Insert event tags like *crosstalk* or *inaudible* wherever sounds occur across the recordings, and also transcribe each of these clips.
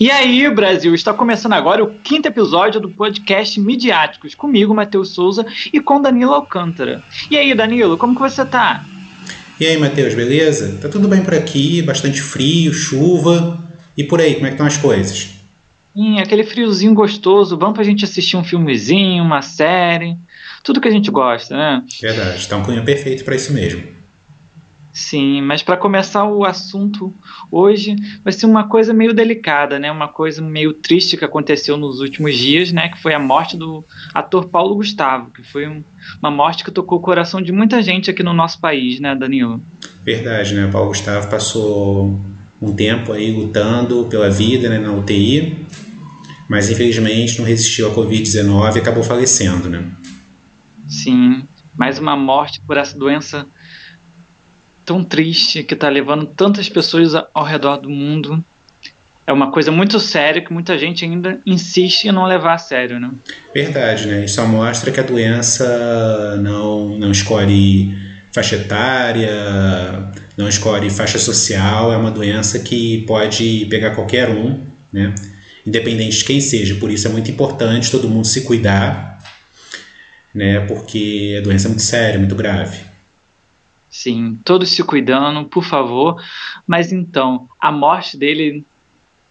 E aí, Brasil, está começando agora o quinto episódio do podcast Midiáticos, comigo, Matheus Souza, e com Danilo Alcântara. E aí, Danilo, como que você tá? E aí, Matheus, beleza? Tá tudo bem por aqui, bastante frio, chuva. E por aí, como é que estão as coisas? Sim, aquele friozinho gostoso, vamos pra gente assistir um filmezinho, uma série, tudo que a gente gosta, né? Verdade, tá um cunho perfeito para isso mesmo. Sim, mas para começar o assunto hoje vai ser uma coisa meio delicada, né? Uma coisa meio triste que aconteceu nos últimos dias, né? Que foi a morte do ator Paulo Gustavo, que foi um, uma morte que tocou o coração de muita gente aqui no nosso país, né, Danilo? Verdade, né? O Paulo Gustavo passou um tempo aí lutando pela vida, né, na UTI, mas infelizmente não resistiu à Covid-19 e acabou falecendo, né? Sim, mais uma morte por essa doença tão triste que está levando tantas pessoas ao redor do mundo. É uma coisa muito séria que muita gente ainda insiste em não levar a sério, né? Verdade, né? Isso mostra que a doença não, não escolhe faixa etária, não escolhe faixa social, é uma doença que pode pegar qualquer um, né? Independente de quem seja. Por isso é muito importante todo mundo se cuidar, né? Porque a doença é muito séria, muito grave. Sim, todos se cuidando, por favor. Mas então, a morte dele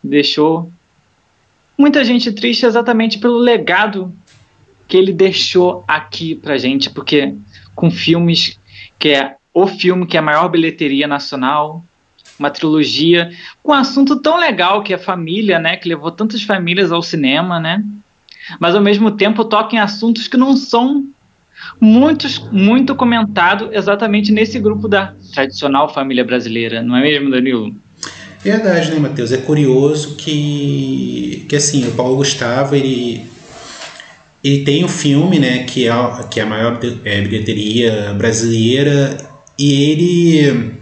deixou muita gente triste exatamente pelo legado que ele deixou aqui pra gente, porque com filmes que é o filme que é a maior bilheteria nacional, uma trilogia com um assunto tão legal que é a família, né, que levou tantas famílias ao cinema, né? Mas ao mesmo tempo toca em assuntos que não são muitos, muito comentado exatamente nesse grupo da tradicional família brasileira, não é mesmo, Danilo? Verdade, né, Matheus? É curioso que, que assim, o Paulo Gustavo, ele, ele tem um filme, né, que é, que é a maior é, bilheteria brasileira, e ele...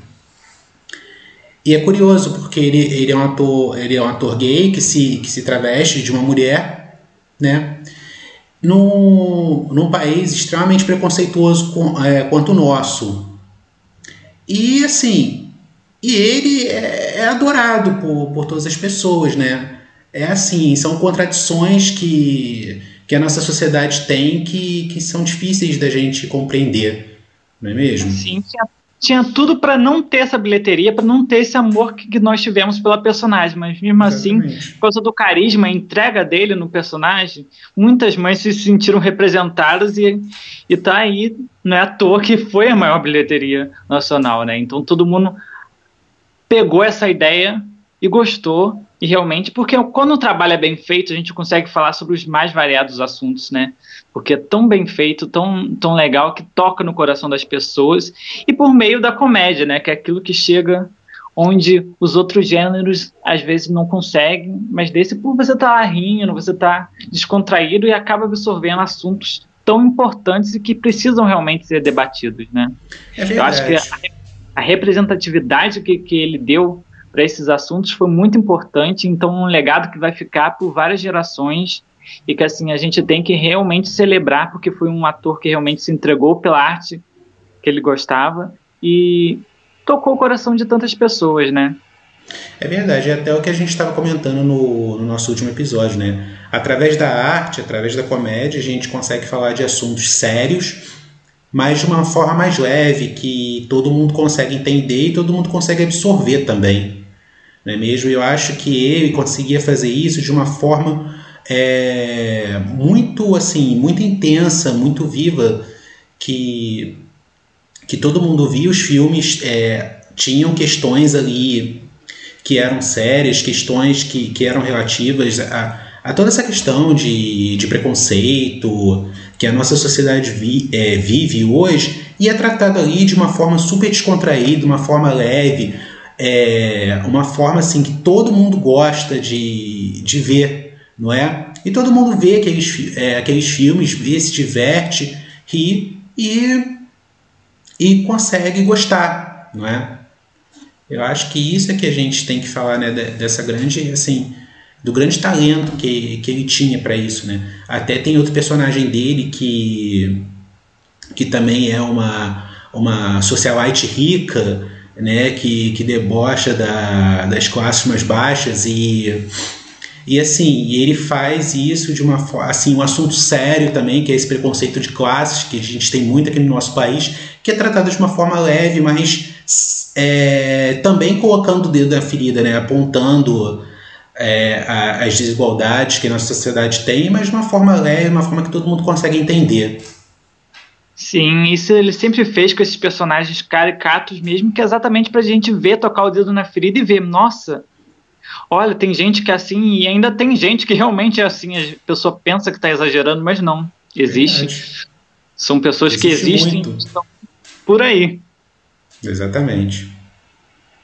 E é curioso, porque ele, ele, é um ator, ele é um ator gay que se, que se traveste de uma mulher, né? Num, num país extremamente preconceituoso com, é, quanto o nosso. E assim, e ele é, é, adorado por, por todas as pessoas, né? É assim, são contradições que, que a nossa sociedade tem que, que são difíceis da gente compreender, não é mesmo? Sim, tinha tudo para não ter essa bilheteria, para não ter esse amor que, que, nós tivemos pela personagem, mas mesmo assim, Exatamente. assim, por causa do carisma, a entrega dele no personagem, muitas mães se sentiram representadas e, e tá aí, não é à toa que foi a maior bilheteria nacional, né? Então todo mundo pegou essa ideia e gostou e realmente, porque quando o trabalho é bem feito, a gente consegue falar sobre os mais variados assuntos, né? Porque é tão bem feito, tão, tão legal, que toca no coração das pessoas, e por meio da comédia, né? Que é aquilo que chega onde os outros gêneros às vezes não conseguem, mas desse por você estar tá rindo, você tá descontraído e acaba absorvendo assuntos tão importantes e que precisam realmente ser debatidos, né? É Eu acho que a, a representatividade que, que ele deu para esses assuntos foi muito importante, então um legado que vai ficar por várias gerações e que assim a gente tem que realmente celebrar porque foi um ator que realmente se entregou pela arte que ele gostava e tocou o coração de tantas pessoas, né? É verdade, é até o que a gente estava comentando no, no, nosso último episódio, né? Através da arte, através da comédia, a gente consegue falar de assuntos sérios, mas de uma forma mais leve, que todo mundo consegue entender e todo mundo consegue absorver também não é mesmo? Eu acho que ele conseguia fazer isso de uma forma é, muito assim, muito intensa, muito viva, que, que todo mundo via os filmes, é, tinham questões ali que eram sérias, questões que, que eram relativas a, a toda essa questão de, de preconceito que a nossa sociedade vi, é, vive hoje e é tratado ali de uma forma super descontraída, uma forma leve, é uma forma assim que todo mundo gosta de, de ver, não é? E todo mundo vê aqueles, é, aqueles filmes, vê, se diverte, ri e, e consegue gostar, não é? Eu acho que isso é que a gente tem que falar, né, dessa grande, assim, do grande talento que, que ele tinha para isso, né? Até tem outro personagem dele que que também é uma uma socialite rica, né, que, que debocha da, das classes mais baixas e, E assim, ele faz isso de uma forma, assim, um assunto sério também, que é esse preconceito de classes, que a gente tem muito aqui no nosso país, que é tratado de uma forma leve, mas é, também colocando o dedo na ferida, né? apontando é, a, as desigualdades que a nossa sociedade tem, mas de uma forma leve, uma forma que todo mundo consegue entender. Sim, isso ele sempre fez com esses personagens caricatos mesmo, que é exatamente pra gente ver, tocar o dedo na ferida e ver, nossa, olha, tem gente que é assim, e ainda tem gente que realmente é assim, a pessoa pensa que está exagerando, mas não, existe. Verdade. São pessoas existe que existem por aí. Exatamente.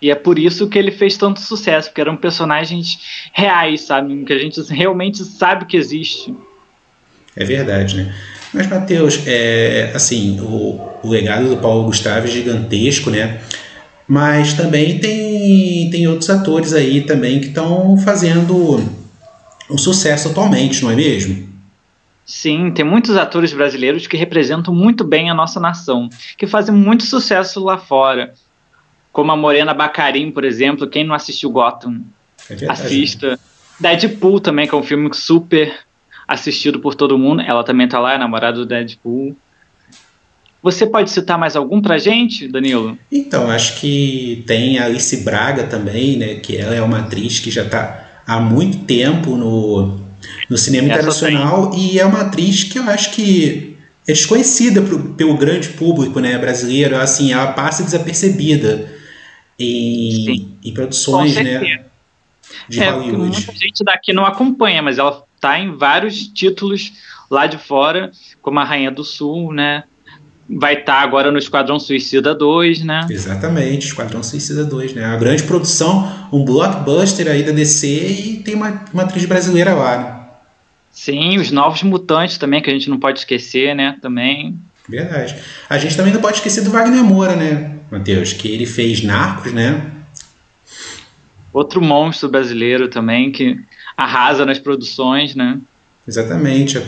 E é por isso que ele fez tanto sucesso, porque eram personagens reais, sabe? Que a gente realmente sabe que existe. É verdade, né? Mas, Matheus, é, assim, o, o legado do Paulo Gustavo é gigantesco, né? Mas também tem, tem outros atores aí também que estão fazendo um sucesso atualmente, não é mesmo? Sim, tem muitos atores brasileiros que representam muito bem a nossa nação, que fazem muito sucesso lá fora. Como a Morena Bacarim, por exemplo, quem não assistiu Gotham, é assista. Deadpool também, que é um filme super assistido por todo mundo. Ela também tá lá, é namorada do Deadpool. Você pode citar mais algum pra gente, Danilo? Então, acho que tem a Alice Braga também, né? Que ela é uma atriz que já tá há muito tempo no, no cinema Essa internacional tem. e é uma atriz que eu acho que é desconhecida pro, pelo grande público né, brasileiro. Assim, ela passa desapercebida em, em produções, né? De é, Hollywood. Muita gente daqui não acompanha, mas ela tá em vários títulos lá de fora, como a Rainha do Sul, né? Vai estar tá agora no Esquadrão Suicida 2, né? Exatamente, Esquadrão Suicida 2, né? A grande produção, um blockbuster aí da DC e tem uma, uma atriz brasileira lá, né? Sim, os Novos Mutantes também, que a gente não pode esquecer, né? Também. Verdade. A gente também não pode esquecer do Wagner Moura, né, Matheus? Que ele fez Narcos, né? Outro monstro brasileiro também, que arrasa nas produções, né? Exatamente.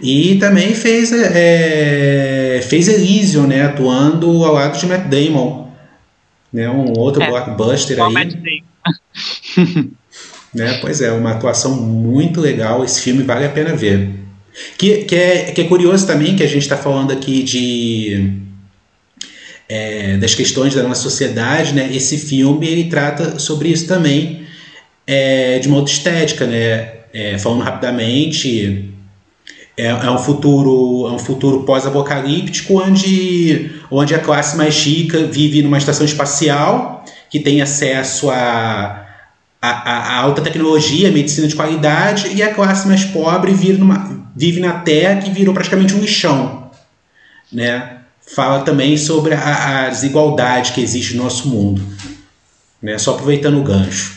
E também fez, é, fez Elysium, né? Atuando ao lado de Matt Damon. Né, um outro é, blockbuster aí. Matt Damon. *laughs* né, pois é, uma atuação muito legal. Esse filme vale a pena ver. Que, que, é, que é curioso também que a gente está falando aqui de é, das questões da nossa sociedade, né? Esse filme ele trata sobre isso também é, de modo estética, né? É, falando rapidamente, é, é, um futuro, é um futuro pós-apocalíptico onde, onde a classe mais rica vive numa estação espacial que tem acesso a, a, a alta tecnologia, medicina de qualidade, e a classe mais pobre vive, numa, vive na Terra que virou praticamente um lixão, né? Fala também sobre a, a desigualdade que existe no nosso mundo, né? Só aproveitando o gancho.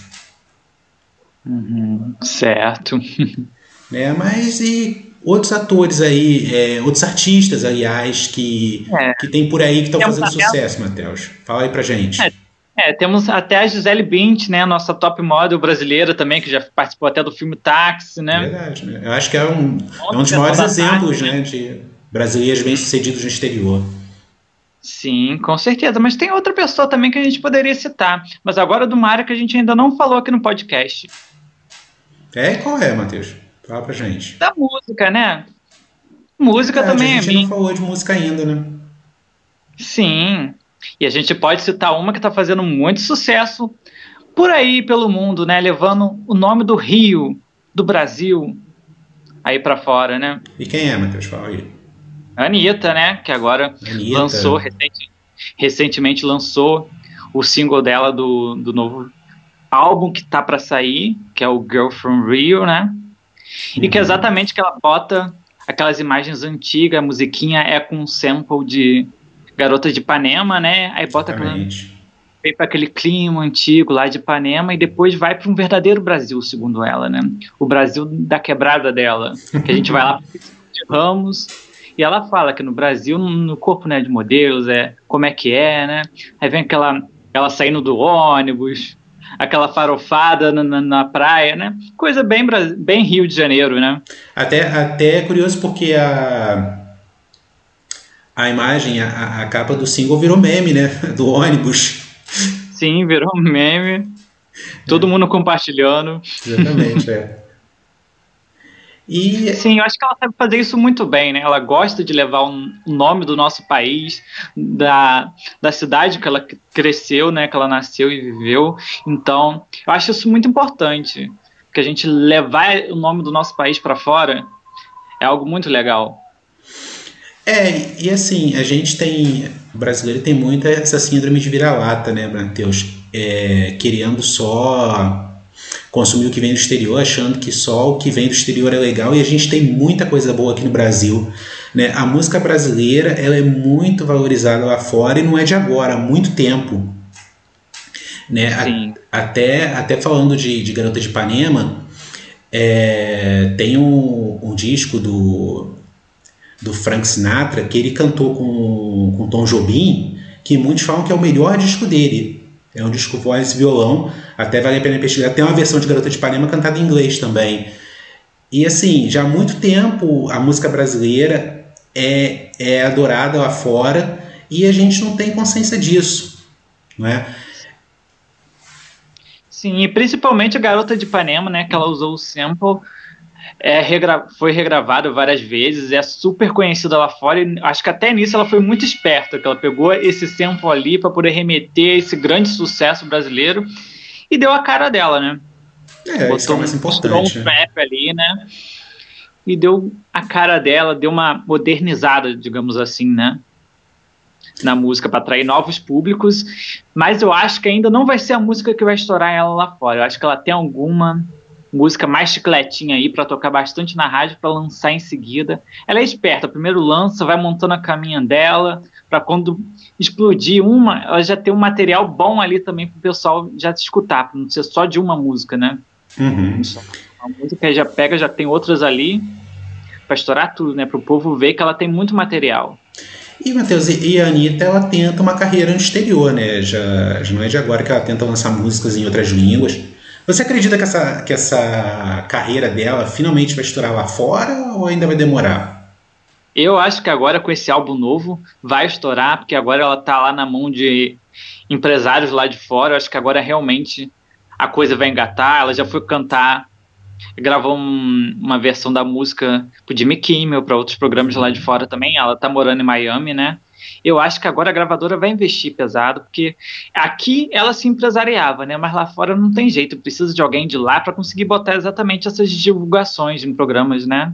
Uhum, certo. *laughs* É, mas e outros atores aí, é, outros artistas, aliás, que, é. que tem por aí que estão fazendo até... sucesso, Matheus? Fala aí pra gente. É, é, temos até a Gisele Bint, né, nossa top model brasileira também, que já participou até do filme Táxi, né? Verdade, né? Eu acho que é um, é um dos maiores exemplos, né, de brasileiros bem-sucedidos no exterior. Sim, com certeza. Mas tem outra pessoa também que a gente poderia citar. Mas agora do Mário que a gente ainda não falou aqui no podcast. É, qual é, Matheus? Fala pra gente. Da música, né? Música é, também a gente é não falou de música ainda, né? Sim. E a gente pode citar uma que tá fazendo muito sucesso por aí pelo mundo, né? Levando o nome do Rio, do Brasil, aí para fora, né? E quem é, Matheus? Fala aí. Anitta, né? Que agora Anitta. lançou, recente, recentemente lançou o single dela do, do novo álbum que tá para sair, que é o Girl from Rio, né? Uhum. E que é exatamente que ela bota aquelas imagens antigas, a musiquinha é com um sample de Garota de Ipanema, né? Aí bota aquela, vem para aquele clima antigo lá de Ipanema e depois vai para um verdadeiro Brasil, segundo ela, né? O Brasil da quebrada dela, que a gente vai lá de Ramos e ela fala que no Brasil, no corpo né, de modelos, é como é que é, né? Aí vem aquela ela saindo do ônibus, aquela farofada na, na, na, praia, né? Coisa bem, bem Rio de Janeiro, né? Até, até é curioso porque a, a imagem, a, a capa do single virou meme, né? *laughs* Do ônibus. Sim, virou meme. Todo é. mundo compartilhando. Exatamente, é. *laughs* E... Sim, eu acho que ela sabe fazer isso muito bem, né? Ela gosta de levar o um nome do nosso país, da, da cidade que ela cresceu, né? Que ela nasceu e viveu. Então, eu acho isso muito importante. Que a gente levar o nome do nosso país para fora é algo muito legal. É, e assim, a gente tem. O brasileiro tem muito essa síndrome de vira-lata, né, Matheus? É, querendo só consumir o que vem do exterior, achando que só o que vem do exterior é legal, e a gente tem muita coisa boa aqui no Brasil. Né? A música brasileira ela é muito valorizada lá fora e não é de agora, há muito tempo. Né? A, até, até falando de, de Garota de Ipanema, é, tem um, um, disco do, do Frank Sinatra que ele cantou com, com Tom Jobim, que muitos falam que é o melhor disco dele. É um disco voz e violão, até vale a pena pesquisar. Tem uma versão de Garota de Ipanema cantada em inglês também. E assim, já há muito tempo a música brasileira é, é adorada lá fora e a gente não tem consciência disso, não é? Sim, e principalmente a Garota de Ipanema, né, que ela usou o sample, é, regra foi regravado várias vezes, é super conhecida lá fora, e acho que até nisso ela foi muito esperta, que ela pegou esse sample ali para poder remeter esse grande sucesso brasileiro e deu a cara dela, né? É, Botou isso é mais importante. Um trap ali, né? E deu a cara dela, deu uma modernizada, digamos assim, né? na música para atrair novos públicos, mas eu acho que ainda não vai ser a música que vai estourar ela lá fora. Eu acho que ela tem alguma música mais chicletinha aí para tocar bastante na rádio para lançar em seguida. Ela é esperta, primeiro lança, vai montando a caminha dela para quando explodir uma, ela já tem um material bom ali também para o pessoal já te escutar, para não ser só de uma música, né? Uhum. A música já pega, já tem outras ali para estourar tudo, né? Para o povo ver que ela tem muito material. E, Matheus, e a Anitta, ela tenta uma carreira no exterior, né? Já, já não é de agora que ela tenta lançar músicas em outras línguas. Você acredita que essa, que essa carreira dela finalmente vai estourar lá fora ou ainda vai demorar? Eu acho que agora com esse álbum novo vai estourar, porque agora ela tá lá na mão de empresários lá de fora. Eu acho que agora realmente a coisa vai engatar. Ela já foi cantar gravou um, uma versão da música pro Jimmy Kimmel, para outros programas lá de fora também. Ela tá morando em Miami, né? Eu acho que agora a gravadora vai investir pesado, porque aqui ela se empresariava, né? Mas lá fora não tem jeito, precisa de alguém de lá para conseguir botar exatamente essas divulgações em programas, né?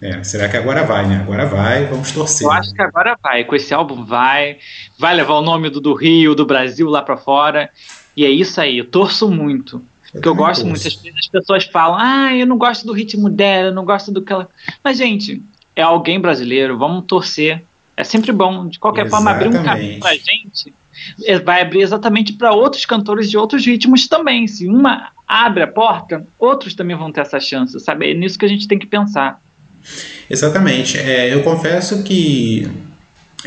É, será que agora vai, né? Agora vai, vamos torcer. Eu acho que agora vai, com esse álbum vai, vai levar o nome do, do Rio, do Brasil lá para fora. E é isso aí, eu torço muito. Eu que eu gosto muito. As, as pessoas falam, ah, eu não gosto do ritmo dela, eu não gosto do que ela. Mas, gente, é alguém brasileiro, vamos torcer. É sempre bom, de qualquer exatamente. forma, abrir um caminho pra gente. É, vai abrir exatamente para outros cantores de outros ritmos também. Se uma abre a porta, outros também vão ter essa chance, sabe? É nisso que a gente tem que pensar. Exatamente. É, eu confesso que,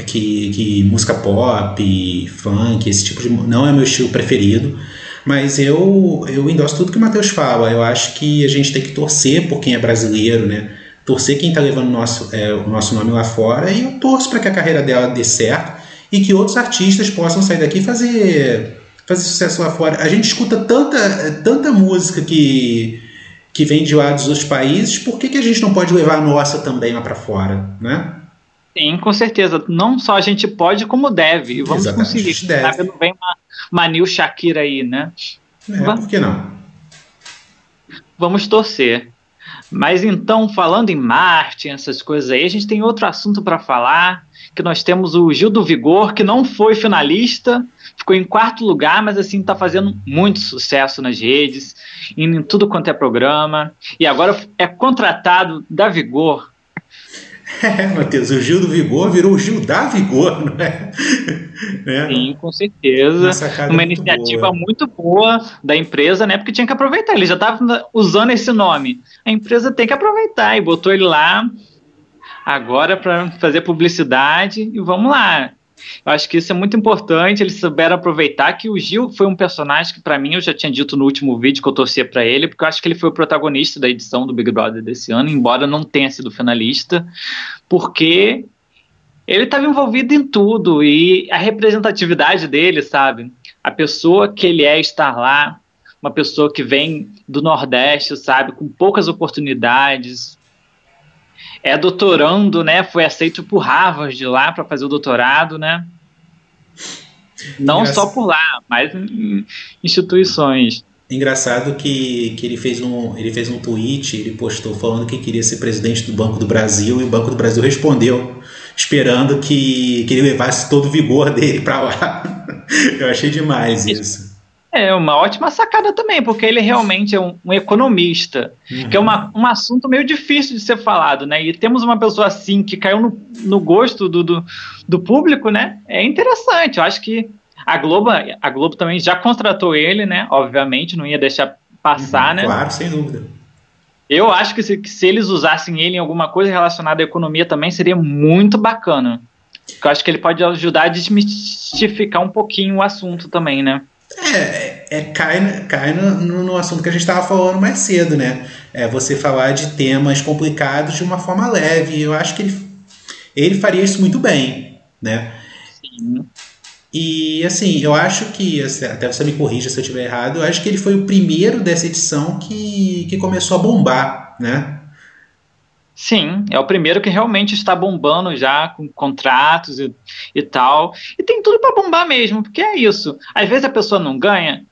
que, que música pop, funk, esse tipo de. não é meu estilo preferido. Mas eu, eu endosso tudo que o Matheus fala. Eu acho que a gente tem que torcer por quem é brasileiro, né? Torcer quem está levando o nosso, é, o nosso nome lá fora. E eu torço para que a carreira dela dê certo e que outros artistas possam sair daqui e fazer, fazer sucesso lá fora. A gente escuta tanta, tanta música que, que vem de lá dos outros países, por que, que a gente não pode levar a nossa também lá para fora, né? Sim, com certeza. Não só a gente pode, como deve. E vamos Exatamente, conseguir. Deve. Sabe, não vem uma, uma New Shakira aí, né? É, por que não? Vamos torcer. Mas então, falando em Marte, essas coisas aí, a gente tem outro assunto para falar, que nós temos o Gil do Vigor, que não foi finalista, ficou em quarto lugar, mas assim está fazendo muito sucesso nas redes, em tudo quanto é programa, e agora é contratado da Vigor É, Matheus, o Gil do Vigor virou o Gil da Vigor, não é? é. Sim, com certeza. Uma, uma iniciativa boa. muito boa da empresa, né? Porque tinha que aproveitar. Ele já estava usando esse nome. A empresa tem que aproveitar e botou ele lá agora para fazer publicidade e vamos lá. Eu acho que isso é muito importante. Eles souberam aproveitar que o Gil foi um personagem que, para mim, eu já tinha dito no último vídeo que eu torcia para ele, porque eu acho que ele foi o protagonista da edição do Big Brother desse ano, embora não tenha sido finalista, porque ele estava envolvido em tudo e a representatividade dele, sabe? A pessoa que ele é estar lá, uma pessoa que vem do Nordeste, sabe, com poucas oportunidades, é doutorando, né? Foi aceito por Harvard de lá para fazer o doutorado, né? Não só por lá, mas em instituições. Engraçado que, que ele, fez um, ele fez um tweet, ele postou falando que queria ser presidente do Banco do Brasil e o Banco do Brasil respondeu, esperando que, que ele levasse todo o vigor dele para lá. *laughs* Eu achei demais isso. É uma ótima sacada também, porque ele realmente é um, um economista, uhum. que é uma, um assunto meio difícil de ser falado, né? E temos uma pessoa assim que caiu no, no gosto do, do, do público, né? É interessante. Eu acho que a Globo, a Globo também já contratou ele, né? Obviamente, não ia deixar passar, uhum, né? Claro, sem dúvida. Eu acho que se, que se, eles usassem ele em alguma coisa relacionada à economia também seria muito bacana. Eu acho que ele pode ajudar a desmistificar um pouquinho o assunto também, né? É, é, cai, cai no, no assunto que a gente estava falando mais cedo, né? É você falar de temas complicados de uma forma leve. Eu acho que ele, ele faria isso muito bem, né? Sim. E assim, eu acho que, assim, até você me corrija se eu estiver errado, eu acho que ele foi o primeiro dessa edição que, que começou a bombar, né? Sim, é o primeiro que realmente está bombando já com contratos e, e tal. E tem tudo para bombar mesmo, porque é isso. Às vezes a pessoa não ganha,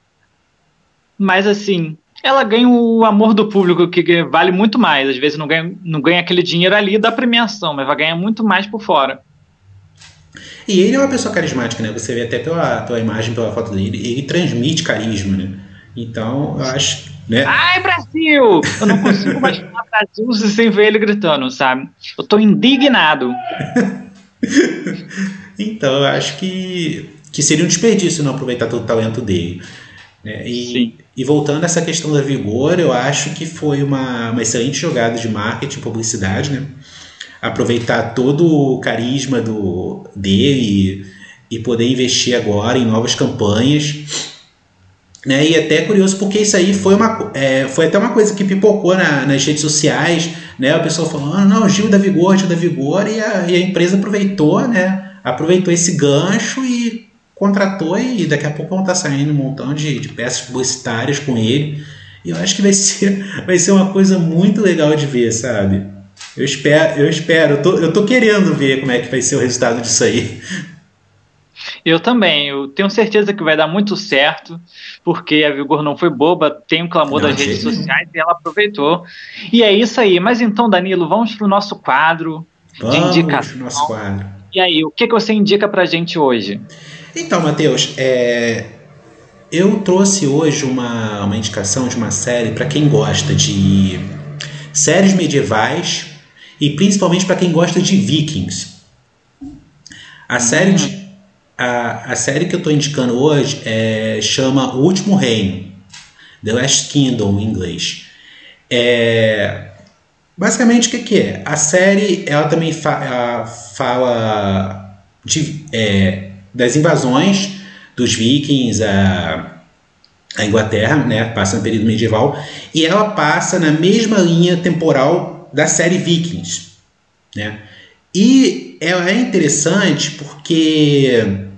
mas assim, ela ganha o amor do público, que vale muito mais. Às vezes não ganha, não ganha aquele dinheiro ali da premiação, mas vai ganhar muito mais por fora. E ele é uma pessoa carismática, né? Você vê até pela, pela imagem, pela foto dele, ele transmite carisma, né? Então, eu acho, né? Ai, Brasil! Eu não consigo mais falar Brasil sem ver ele gritando, sabe? Eu tô indignado. *laughs* então, eu acho que, que seria um desperdício não aproveitar todo o talento dele. Né? E, Sim. e voltando a essa questão da vigor, eu acho que foi uma, uma excelente jogada de marketing, publicidade, né? aproveitar todo o carisma do, dele e, e poder investir agora em novas campanhas. Né? E até é curioso porque isso aí foi, uma, é, foi até uma coisa que pipocou na, nas redes sociais, né? O pessoal falando, ah, não, Gil da Vigor, Gil da Vigor, e a, e a empresa aproveitou, né? Aproveitou esse gancho e contratou e daqui a pouco vão estar saindo um montão de, de peças publicitárias com ele. E eu acho que vai *laughs* ser, vai ser uma coisa muito legal de ver, sabe? Eu espero, eu espero, eu tô, eu tô querendo ver como é que vai ser o resultado disso aí. Eu também, eu tenho certeza que vai dar muito certo, porque a Vigor não foi boba, tem o um clamor não, das redes sociais e ela aproveitou. E é isso aí. Mas então, Danilo, vamos para o nosso quadro vamos de indicação. Nosso quadro. E aí, o que, que você indica para a gente hoje? Então, Matheus, é, eu trouxe hoje uma, uma indicação de uma série para quem gosta de séries medievais e principalmente para quem gosta de Vikings. A série, de, a, a série que eu estou indicando hoje é, chama O Último Reino, The Last Kingdom em inglês. É, basicamente o que, que, é? A série ela também fa, fala de, é, das invasões dos vikings a Inglaterra, né, passa no período medieval, e ela passa na mesma linha temporal da série Vikings. Né? E ela é interessante porque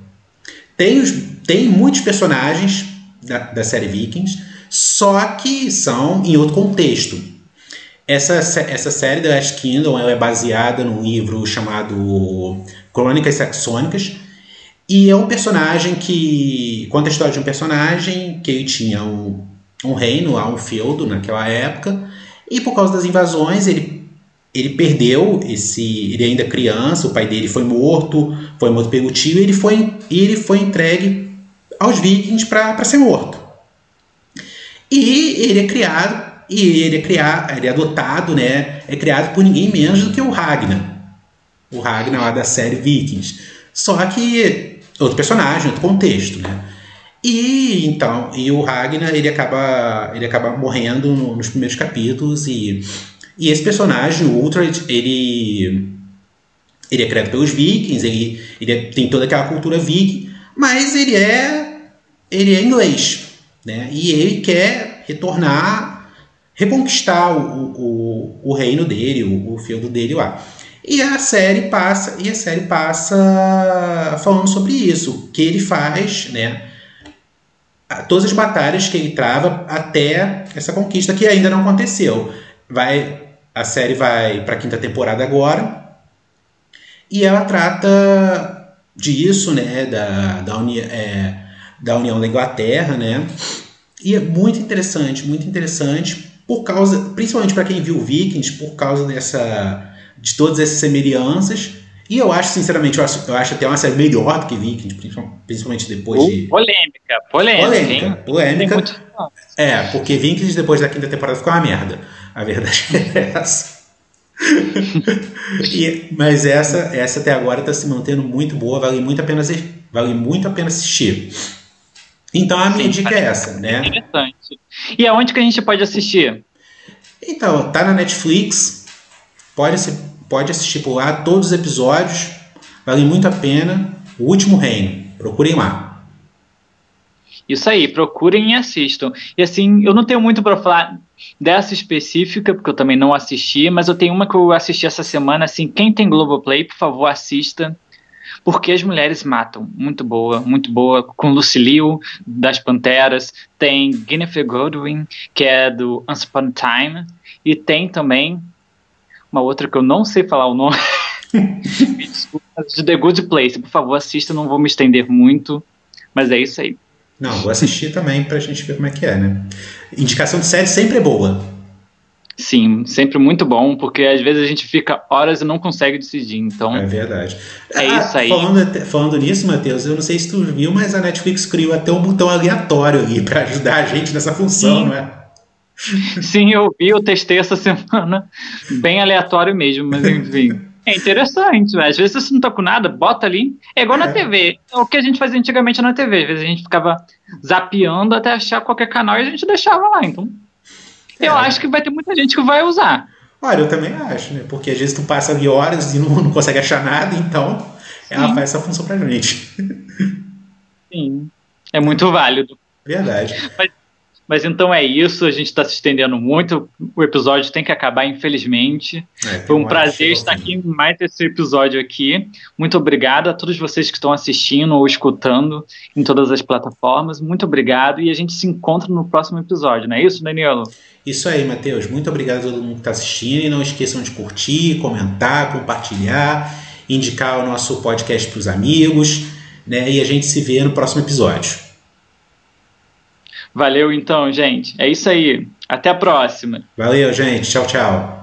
tem, os, tem muitos personagens da, da série Vikings, só que são em outro contexto. Essa, essa série The Last Kingdom ela é baseada num livro chamado Crônicas Saxônicas, e é um personagem que conta a história de um personagem que ele tinha um, um reino, um feudo naquela época, e por causa das invasões, ele, ele perdeu esse. Ele ainda criança, o pai dele foi morto, foi morto pelo tio, e ele foi, ele foi entregue aos vikings para ser morto. E ele é criado, e ele é criado, ele é adotado, né? É criado por ninguém menos do que o Ragnar. O Ragnar lá da série Vikings. Só que outro personagem, outro contexto, né? E então, e o Ragnar ele acaba, ele acaba morrendo no, nos primeiros capítulos e, e esse personagem, o Uhtred, ele ele é criado pelos vikings, ele, ele é, tem toda aquela cultura viking, mas ele é ele é inglês, né? E ele quer retornar, reconquistar o, o, o reino dele, o, o feudo dele lá. E a série passa, e a série passa falando sobre isso, que ele faz, né? todas as batalhas que ele trava até essa conquista que ainda não aconteceu. Vai a série vai para a quinta temporada agora. E ela trata disso, né? Da, da, uni, é, da União da Inglaterra, né? E é muito interessante, muito interessante, por causa, principalmente para quem viu Vikings, por causa dessa de todas essas semelhanças. E eu acho, sinceramente, eu acho, eu acho até uma série melhor do que Vikings, principalmente depois de. Polêmica, polêmica. Polêmica, hein? polêmica. É, porque Vikings depois da quinta temporada ficou uma merda. A verdade *laughs* é essa. e, mas essa, essa até agora está se mantendo muito boa, vale muito a pena, vale muito a pena assistir. Então a minha Sim, dica é essa, né? Interessante. E aonde que a gente pode assistir? Então, tá na Netflix, pode, pode assistir por lá todos os episódios, vale muito a pena. O Último Reino, procurem lá. Isso aí, procurem e assistam. E assim, eu não tenho muito para falar dessa específica, porque eu também não assisti, mas eu tenho uma que eu assisti essa semana, assim, quem tem Globoplay, por favor, assista. Porque as Mulheres Matam, muito boa, muito boa, com Lucille das Panteras, tem Guinevere Goldwyn, que é do Once Upon a Time, e tem também uma outra que eu não sei falar o nome, *laughs* me desculpa, de The Good Place, por favor, assista, não vou me estender muito, mas é isso aí. Não, vou assistir também pra gente ver como é que é, né? Indicação de série sempre é boa. Sim, sempre muito bom, porque às vezes a gente fica horas e não consegue decidir, então... É verdade. É ah, isso aí. Falando, falando nisso, Matheus, eu não sei se tu viu, mas a Netflix criou até um botão aleatório ali para ajudar a gente nessa função, Sim. não é? Sim, eu vi, eu testei essa *laughs* semana, bem aleatório mesmo, mas enfim... É interessante, às vezes você não tá com nada, bota ali. É igual é. na TV. É o que a gente fazia antigamente na TV. Às vezes a gente ficava zapeando até achar qualquer canal e a gente deixava lá. Então, é. eu acho que vai ter muita gente que vai usar. Olha, eu também acho, né? Porque às vezes tu passa ali horas e não, *laughs* não consegue achar nada, então ela faz essa função pra gente. Sim. É muito válido. Verdade. Mas mas então é isso, a gente está se estendendo muito. O episódio tem que acabar, infelizmente. É, Foi um prazer estar aqui em mais esse episódio aqui. Muito obrigado a todos vocês que estão assistindo ou escutando em todas as plataformas. Muito obrigado e a gente se encontra no próximo episódio, não é isso, Danilo? Isso aí, Matheus. Muito obrigado a todo mundo que está assistindo. E não esqueçam de curtir, comentar, compartilhar, indicar o nosso podcast para os amigos. Né? E a gente se vê no próximo episódio. Valeu então, gente. É isso aí. Até a próxima. Valeu, gente. Tchau, tchau.